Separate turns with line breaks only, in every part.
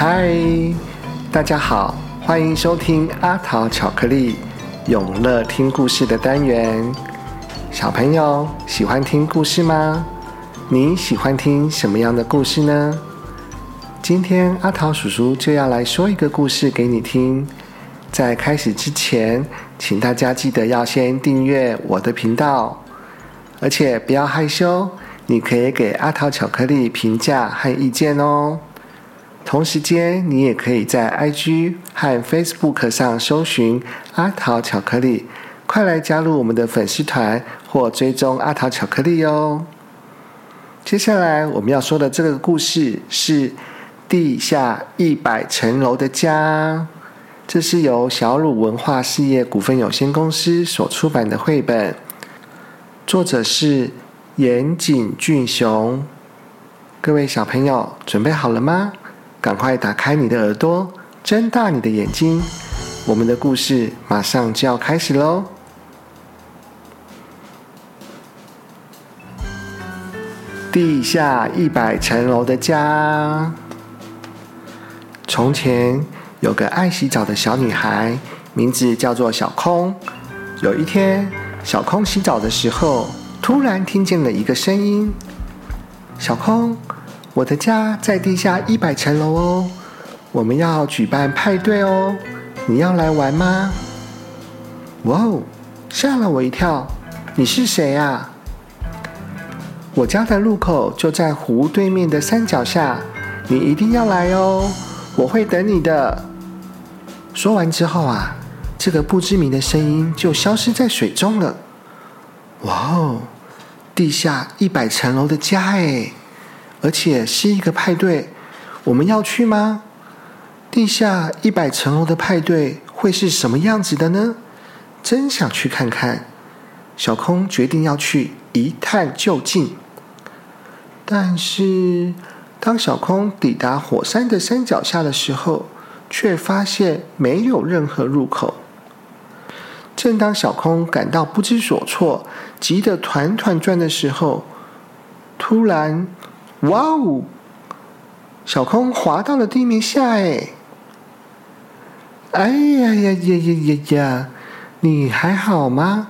嗨，大家好，欢迎收听阿桃巧克力永乐听故事的单元。小朋友喜欢听故事吗？你喜欢听什么样的故事呢？今天阿桃叔叔就要来说一个故事给你听。在开始之前，请大家记得要先订阅我的频道，而且不要害羞，你可以给阿桃巧克力评价和意见哦。同时间，你也可以在 IG 和 Facebook 上搜寻阿桃巧克力，快来加入我们的粉丝团或追踪阿桃巧克力哦。接下来我们要说的这个故事是《地下一百层楼的家》，这是由小鲁文化事业股份有限公司所出版的绘本，作者是岩井俊雄。各位小朋友，准备好了吗？赶快打开你的耳朵，睁大你的眼睛，我们的故事马上就要开始喽！地下一百层楼的家。从前有个爱洗澡的小女孩，名字叫做小空。有一天，小空洗澡的时候，突然听见了一个声音：“小空。”我的家在地下一百层楼哦，我们要举办派对哦，你要来玩吗？哇哦，吓了我一跳！你是谁呀？我家的入口就在湖对面的山脚下，你一定要来哦，我会等你的。说完之后啊，这个不知名的声音就消失在水中了。哇哦，地下一百层楼的家哎！而且是一个派对，我们要去吗？地下一百层楼的派对会是什么样子的呢？真想去看看。小空决定要去一探究竟。但是，当小空抵达火山的山脚下的时候，却发现没有任何入口。正当小空感到不知所措、急得团团转的时候，突然。哇哦！小空滑到了地面下，哎！哎呀呀呀呀呀呀！你还好吗？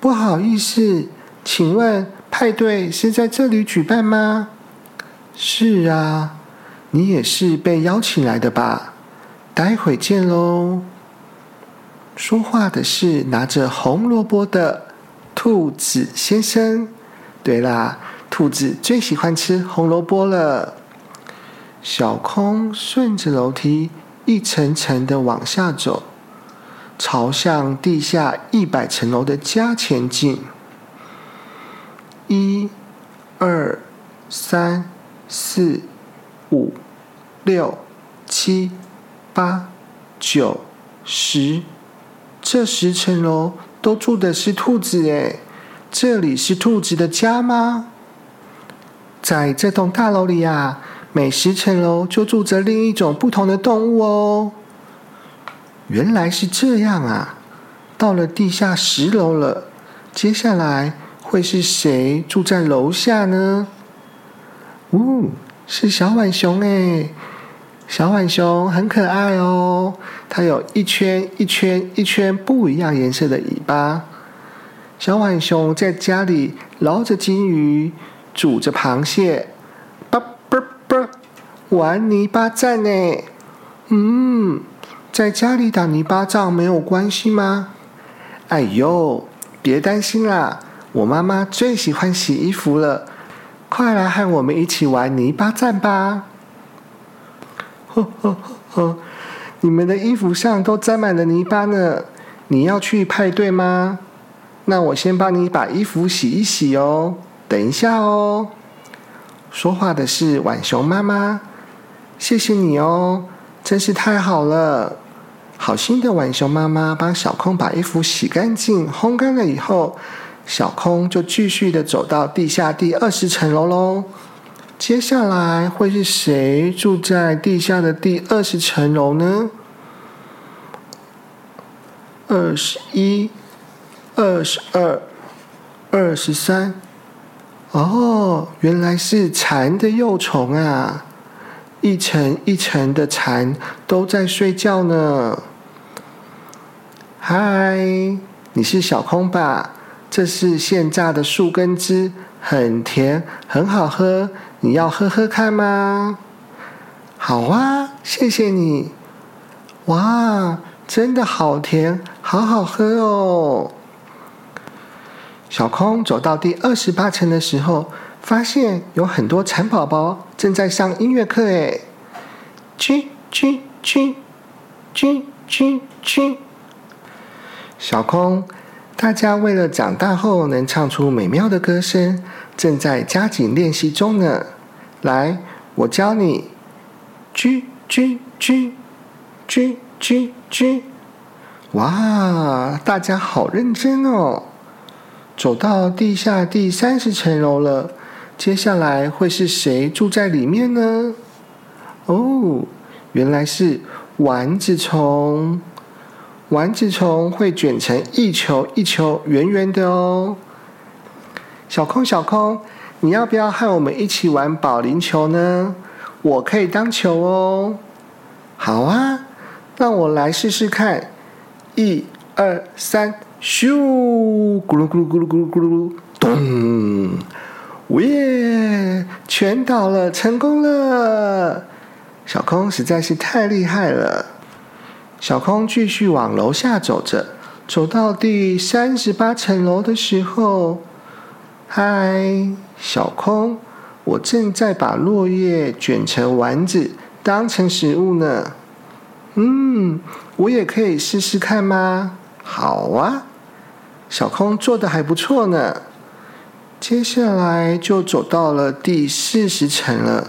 不好意思，请问派对是在这里举办吗？是啊，你也是被邀请来的吧？待会见喽。说话的是拿着红萝卜的兔子先生。对啦。兔子最喜欢吃红萝卜了。小空顺着楼梯一层层的往下走，朝向地下一百层楼的家前进。一、二、三、四、五、六、七、八、九、十，这十层楼都住的是兔子哎，这里是兔子的家吗？在这栋大楼里呀，每十层楼就住着另一种不同的动物哦。原来是这样啊！到了地下十楼了，接下来会是谁住在楼下呢？哦，是小浣熊哎！小浣熊很可爱哦，它有一圈一圈一圈不一样颜色的尾巴。小浣熊在家里捞着金鱼。煮着螃蟹，啵啵啵，玩泥巴战呢。嗯，在家里打泥巴仗没有关系吗？哎呦，别担心啦，我妈妈最喜欢洗衣服了，快来和我们一起玩泥巴战吧！呵呵呵，你们的衣服上都沾满了泥巴呢。你要去派对吗？那我先帮你把衣服洗一洗哦。等一下哦，说话的是浣熊妈妈，谢谢你哦，真是太好了。好心的浣熊妈妈帮小空把衣服洗干净、烘干了以后，小空就继续的走到地下第二十层楼喽。接下来会是谁住在地下的第二十层楼呢？二十一、二十二、二十三。哦，原来是蝉的幼虫啊！一层一层的蝉都在睡觉呢。嗨，你是小空吧？这是现榨的树根汁，很甜，很好喝。你要喝喝看吗？好啊，谢谢你。哇，真的好甜，好好喝哦。小空走到第二十八层的时候，发现有很多蚕宝宝正在上音乐课。哎，啾啾啾啾啾啾。小空，大家为了长大后能唱出美妙的歌声，正在加紧练习中呢。来，我教你，啾啾啾啾啾啾。哇，大家好认真哦！走到地下第三十层楼了，接下来会是谁住在里面呢？哦，原来是丸子虫。丸子虫会卷成一球一球圆圆的哦。小空，小空，你要不要和我们一起玩保龄球呢？我可以当球哦。好啊，让我来试试看。一、二、三，咻！咕噜咕噜咕噜咕噜咕噜，咚！耶！全倒了，成功了！小空实在是太厉害了。小空继续往楼下走着，走到第三十八层楼的时候，嗨，小空，我正在把落叶卷成丸子，当成食物呢。嗯，我也可以试试看吗？好啊，小空做的还不错呢。接下来就走到了第四十层了，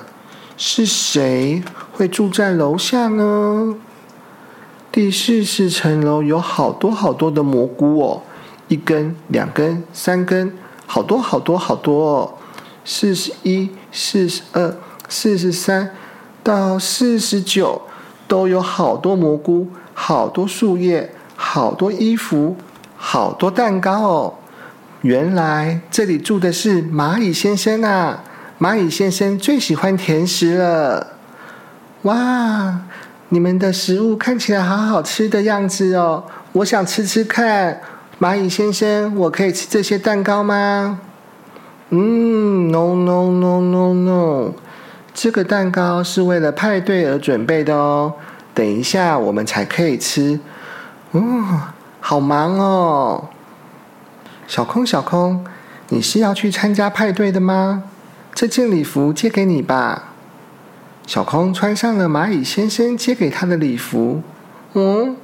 是谁会住在楼下呢？第四十层楼有好多好多的蘑菇哦，一根、两根、三根，好多好多好多哦。四十一、四十二、四十三到四十九都有好多蘑菇，好多树叶，好多衣服，好多蛋糕哦。原来这里住的是蚂蚁先生啊！蚂蚁先生最喜欢甜食了。哇！你们的食物看起来好好吃的样子哦，我想吃吃看。蚂蚁先生，我可以吃这些蛋糕吗？嗯，no no no no no，这个蛋糕是为了派对而准备的哦，等一下我们才可以吃。哦，好忙哦。小空小空，你是要去参加派对的吗？这件礼服借给你吧。小空穿上了蚂蚁先生借给他的礼服，嗯，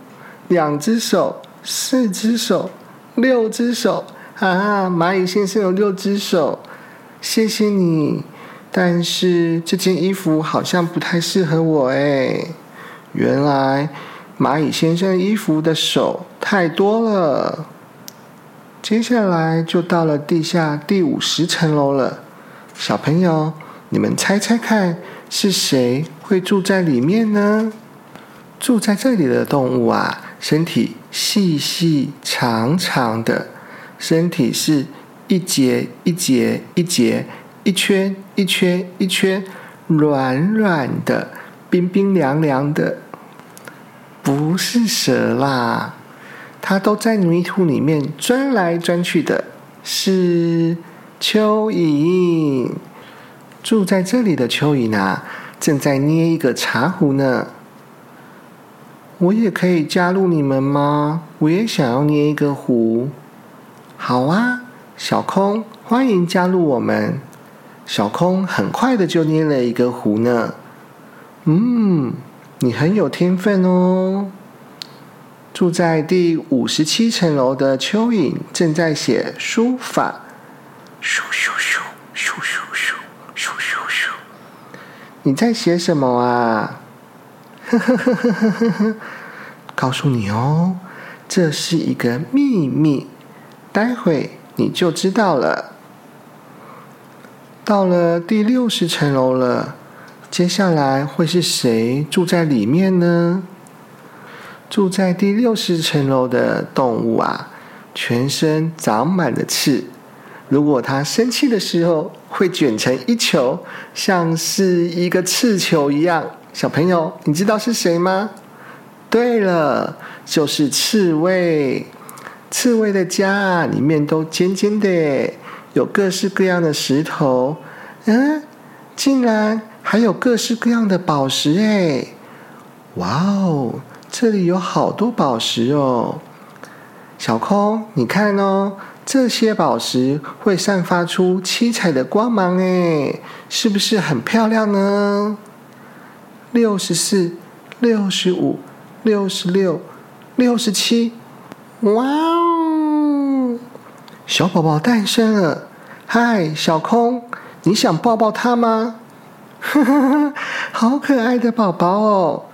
两只手，四只手，六只手，啊，蚂蚁先生有六只手，谢谢你。但是这件衣服好像不太适合我哎。原来蚂蚁先生衣服的手太多了。接下来就到了地下第五十层楼了，小朋友，你们猜猜看。是谁会住在里面呢？住在这里的动物啊，身体细细长长的，身体是一节一节一节，一圈一圈一圈，软软的，冰冰凉凉的。不是蛇啦，它都在泥土里面钻来钻去的，是蚯蚓。住在这里的蚯蚓啊，正在捏一个茶壶呢。我也可以加入你们吗？我也想要捏一个壶。好啊，小空，欢迎加入我们。小空很快的就捏了一个壶呢。嗯，你很有天分哦。住在第五十七层楼的蚯蚓正在写书法。咻咻咻咻咻咻咻咻咻。你在写什么啊？呵呵呵呵呵呵呵，告诉你哦，这是一个秘密，待会你就知道了。到了第六十层楼了，接下来会是谁住在里面呢？住在第六十层楼的动物啊，全身长满了刺，如果它生气的时候会卷成一球，像是一个刺球一样。小朋友，你知道是谁吗？对了，就是刺猬。刺猬的家里面都尖尖的，有各式各样的石头。嗯，竟然还有各式各样的宝石哎！哇哦，这里有好多宝石哦。小空，你看哦，这些宝石会散发出七彩的光芒哎，是不是很漂亮呢？六十四、六十五、六十六、六十七，哇哦！小宝宝诞生了，嗨，小空，你想抱抱它吗？呵呵呵，好可爱的宝宝哦，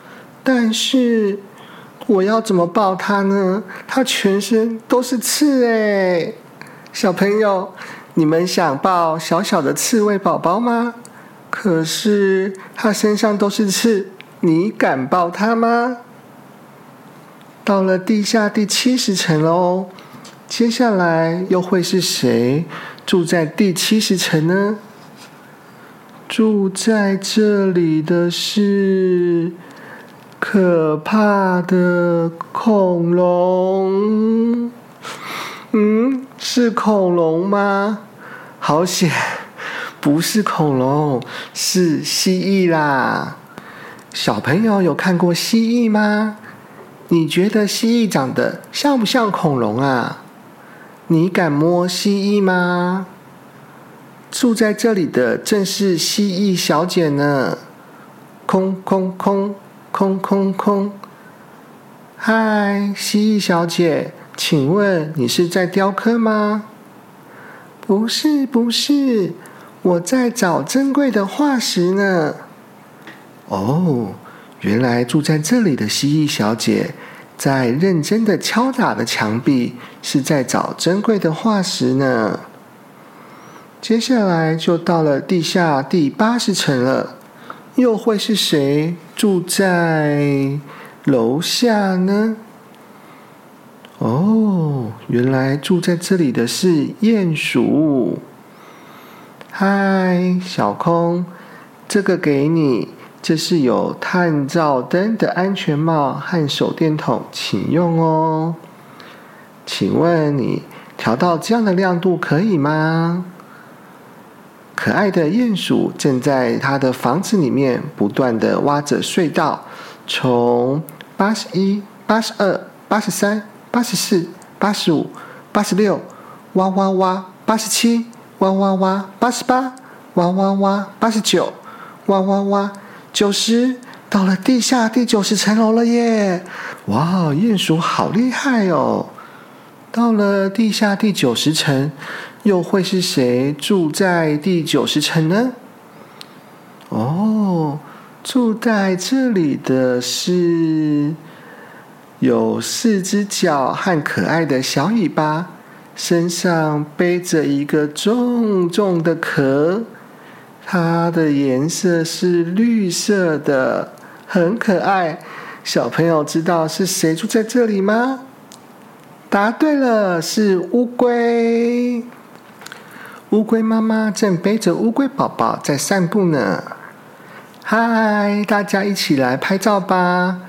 但是。我要怎么抱它呢？它全身都是刺哎！小朋友，你们想抱小小的刺猬宝宝吗？可是它身上都是刺，你敢抱它吗？到了地下第七十层喽，接下来又会是谁住在第七十层呢？住在这里的是。可怕的恐龙，嗯，是恐龙吗？好险，不是恐龙，是蜥蜴啦。小朋友有看过蜥蜴吗？你觉得蜥蜴长得像不像恐龙啊？你敢摸蜥蜴吗？住在这里的正是蜥蜴小姐呢。空空空。空空空，嗨，蜥蜴小姐，请问你是在雕刻吗？不是，不是，我在找珍贵的化石呢。哦，原来住在这里的蜥蜴小姐在认真的敲打的墙壁，是在找珍贵的化石呢。接下来就到了地下第八十层了。又会是谁住在楼下呢？哦，原来住在这里的是鼹鼠。嗨，小空，这个给你，这是有探照灯的安全帽和手电筒，请用哦。请问你调到这样的亮度可以吗？可爱的鼹鼠正在它的房子里面不断的挖着隧道，从八十一、八十二、八十三、八十四、八十五、八十六，挖挖挖，八十七，挖挖挖，八十八，挖挖挖，八十九，挖挖挖，九十，到了地下第九十层楼了耶！哇，鼹鼠好厉害哦！到了地下第九十层。又会是谁住在第九十层呢？哦，住在这里的是有四只脚和可爱的小尾巴，身上背着一个重重的壳，它的颜色是绿色的，很可爱。小朋友知道是谁住在这里吗？答对了，是乌龟。乌龟妈妈正背着乌龟宝宝在散步呢。嗨，大家一起来拍照吧！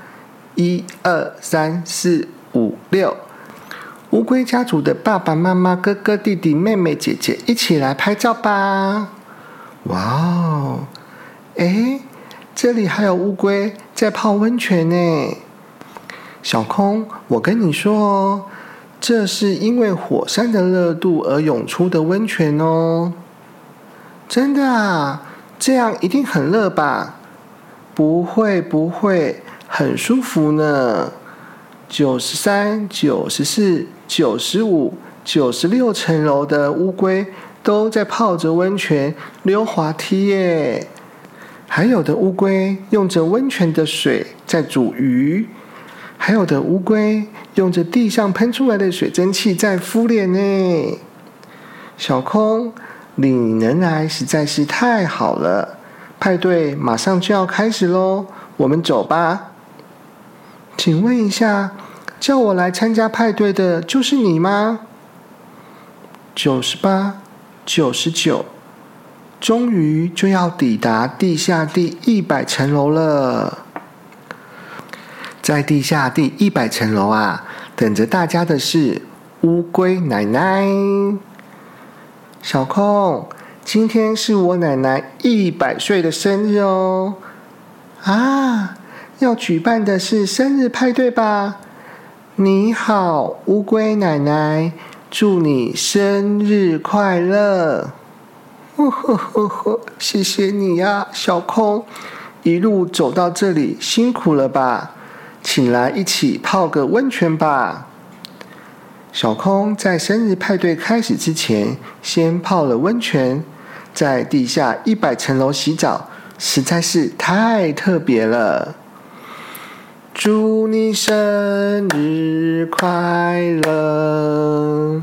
一二三四五六，乌龟家族的爸爸妈妈、哥哥、弟弟、妹妹、姐姐一起来拍照吧！哇哦，哎，这里还有乌龟在泡温泉呢。小空，我跟你说哦。这是因为火山的热度而涌出的温泉哦，真的啊，这样一定很热吧？不会不会，很舒服呢。九十三、九十四、九十五、九十六层楼的乌龟都在泡着温泉溜滑梯耶，还有的乌龟用着温泉的水在煮鱼。还有的乌龟用着地上喷出来的水蒸气在敷脸呢。小空，你能来实在是太好了。派对马上就要开始喽，我们走吧。请问一下，叫我来参加派对的就是你吗？九十八、九十九，终于就要抵达地下第一百层楼了。在地下第一百层楼啊，等着大家的是乌龟奶奶。小空，今天是我奶奶一百岁的生日哦。啊，要举办的是生日派对吧？你好，乌龟奶奶，祝你生日快乐！呵呵呵呵，谢谢你呀，小空，一路走到这里辛苦了吧？请来一起泡个温泉吧。小空在生日派对开始之前，先泡了温泉，在地下一百层楼洗澡，实在是太特别了。祝你生日快乐！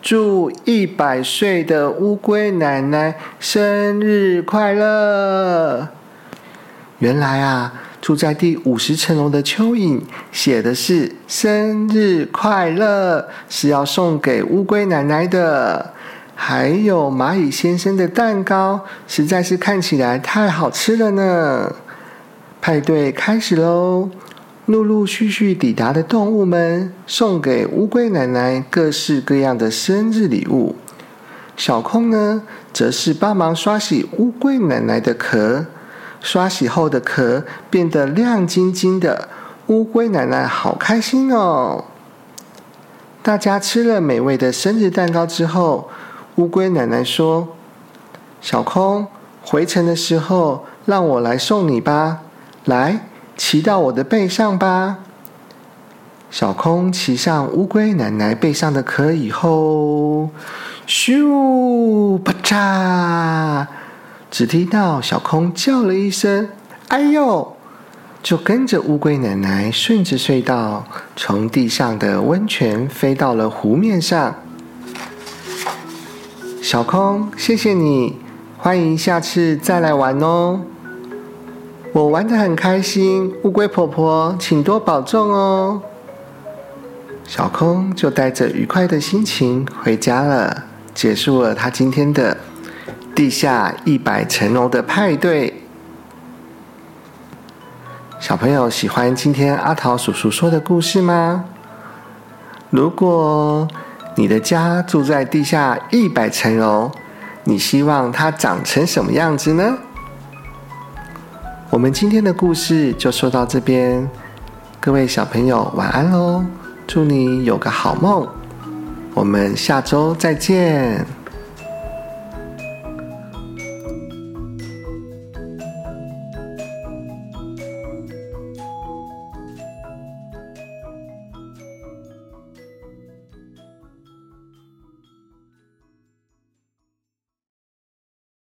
祝一百岁的乌龟奶奶生日快乐！原来啊，住在第五十层楼的蚯蚓写的是“生日快乐”，是要送给乌龟奶奶的。还有蚂蚁先生的蛋糕，实在是看起来太好吃了呢。派对开始喽！陆陆续续抵达的动物们送给乌龟奶奶各式各样的生日礼物。小空呢，则是帮忙刷洗乌龟奶奶的壳。刷洗后的壳变得亮晶晶的，乌龟奶奶好开心哦！大家吃了美味的生日蛋糕之后，乌龟奶奶说：“小空，回程的时候让我来送你吧，来。”骑到我的背上吧，小空骑上乌龟奶奶背上的壳以后，咻啪嚓，只听到小空叫了一声“哎呦”，就跟着乌龟奶奶顺着隧道，从地上的温泉飞到了湖面上。小空，谢谢你，欢迎下次再来玩哦。我玩的很开心，乌龟婆婆，请多保重哦。小空就带着愉快的心情回家了，结束了他今天的地下一百层楼的派对。小朋友喜欢今天阿桃叔叔说的故事吗？如果你的家住在地下一百层楼，你希望它长成什么样子呢？我们今天的故事就说到这边，各位小朋友晚安喽！祝你有个好梦，我们下周再见。